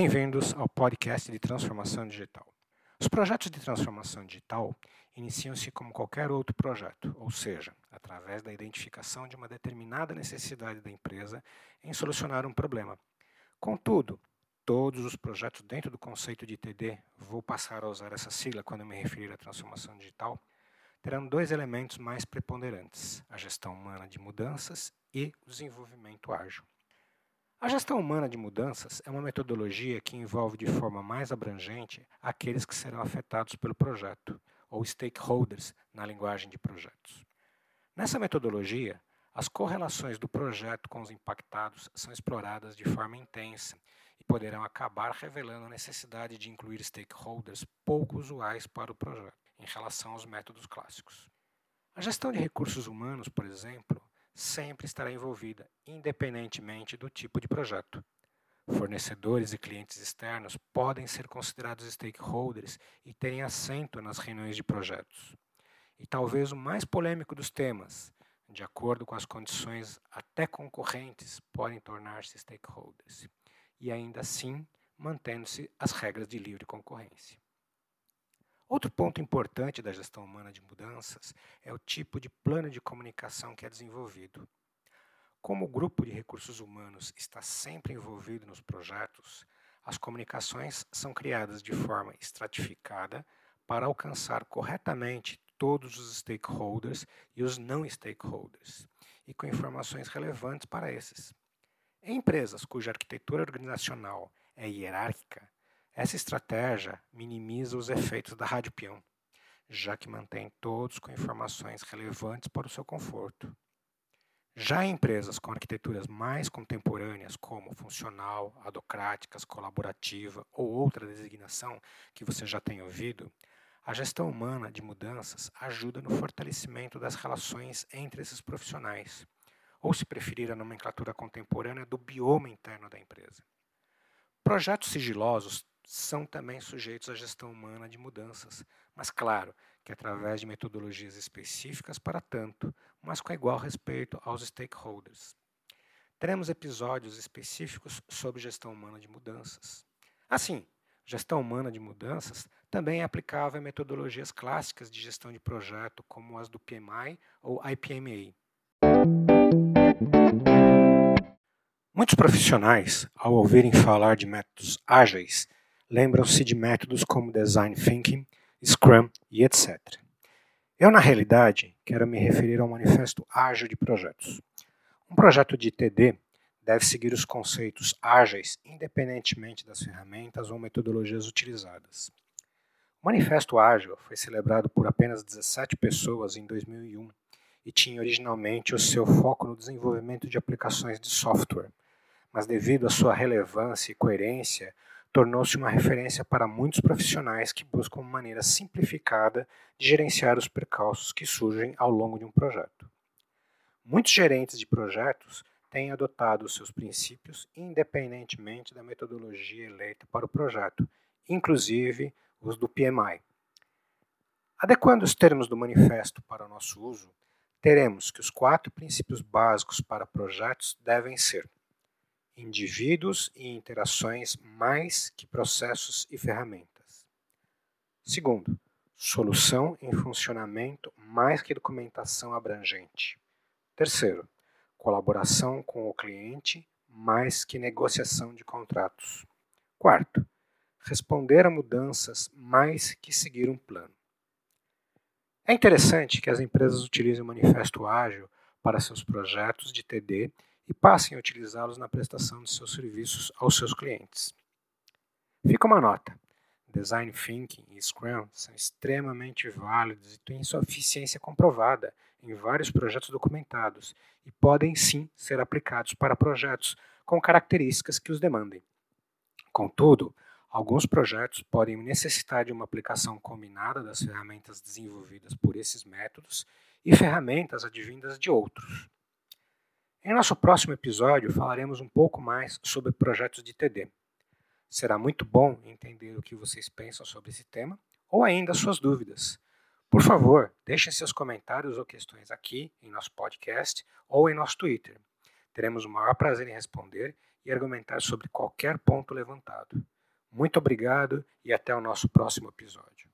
Bem-vindos ao podcast de transformação digital. Os projetos de transformação digital iniciam-se como qualquer outro projeto, ou seja, através da identificação de uma determinada necessidade da empresa em solucionar um problema. Contudo, todos os projetos dentro do conceito de TD, vou passar a usar essa sigla quando me referir à transformação digital, terão dois elementos mais preponderantes: a gestão humana de mudanças e o desenvolvimento ágil. A gestão humana de mudanças é uma metodologia que envolve de forma mais abrangente aqueles que serão afetados pelo projeto, ou stakeholders na linguagem de projetos. Nessa metodologia, as correlações do projeto com os impactados são exploradas de forma intensa e poderão acabar revelando a necessidade de incluir stakeholders pouco usuais para o projeto, em relação aos métodos clássicos. A gestão de recursos humanos, por exemplo, sempre estará envolvida, independentemente do tipo de projeto. Fornecedores e clientes externos podem ser considerados stakeholders e terem assento nas reuniões de projetos. E talvez o mais polêmico dos temas, de acordo com as condições, até concorrentes podem tornar-se stakeholders, e ainda assim mantendo-se as regras de livre concorrência. Outro ponto importante da gestão humana de mudanças é o tipo de plano de comunicação que é desenvolvido. Como o grupo de recursos humanos está sempre envolvido nos projetos, as comunicações são criadas de forma estratificada para alcançar corretamente todos os stakeholders e os não stakeholders, e com informações relevantes para esses. Em empresas cuja arquitetura organizacional é hierárquica, essa estratégia minimiza os efeitos da rádio peão, já que mantém todos com informações relevantes para o seu conforto. Já em empresas com arquiteturas mais contemporâneas, como funcional, adocráticas, colaborativa ou outra designação que você já tem ouvido, a gestão humana de mudanças ajuda no fortalecimento das relações entre esses profissionais, ou, se preferir a nomenclatura contemporânea, do bioma interno da empresa. Projetos sigilosos são também sujeitos à gestão humana de mudanças, mas claro que através de metodologias específicas para tanto, mas com igual respeito aos stakeholders. Teremos episódios específicos sobre gestão humana de mudanças. Assim, gestão humana de mudanças também é aplicável a metodologias clássicas de gestão de projeto, como as do PMI ou IPMA. Muitos profissionais, ao ouvirem falar de métodos ágeis, lembram-se de métodos como Design Thinking, Scrum e etc. Eu, na realidade, quero me referir ao Manifesto Ágil de Projetos. Um projeto de TD deve seguir os conceitos ágeis, independentemente das ferramentas ou metodologias utilizadas. O Manifesto Ágil foi celebrado por apenas 17 pessoas em 2001 e tinha originalmente o seu foco no desenvolvimento de aplicações de software, mas devido à sua relevância e coerência, tornou-se uma referência para muitos profissionais que buscam uma maneira simplificada de gerenciar os percalços que surgem ao longo de um projeto. Muitos gerentes de projetos têm adotado seus princípios independentemente da metodologia eleita para o projeto, inclusive os do PMI. Adequando os termos do manifesto para o nosso uso, teremos que os quatro princípios básicos para projetos devem ser indivíduos e interações mais que processos e ferramentas. Segundo, solução em funcionamento mais que documentação abrangente. Terceiro, colaboração com o cliente mais que negociação de contratos. Quarto, responder a mudanças mais que seguir um plano. É interessante que as empresas utilizem o manifesto ágil para seus projetos de TD e passem a utilizá-los na prestação de seus serviços aos seus clientes. Fica uma nota: Design Thinking e Scrum são extremamente válidos e têm sua eficiência comprovada em vários projetos documentados e podem sim ser aplicados para projetos com características que os demandem. Contudo, alguns projetos podem necessitar de uma aplicação combinada das ferramentas desenvolvidas por esses métodos e ferramentas advindas de outros. Em nosso próximo episódio, falaremos um pouco mais sobre projetos de TD. Será muito bom entender o que vocês pensam sobre esse tema ou ainda suas dúvidas. Por favor, deixem seus comentários ou questões aqui em nosso podcast ou em nosso Twitter. Teremos o maior prazer em responder e argumentar sobre qualquer ponto levantado. Muito obrigado e até o nosso próximo episódio.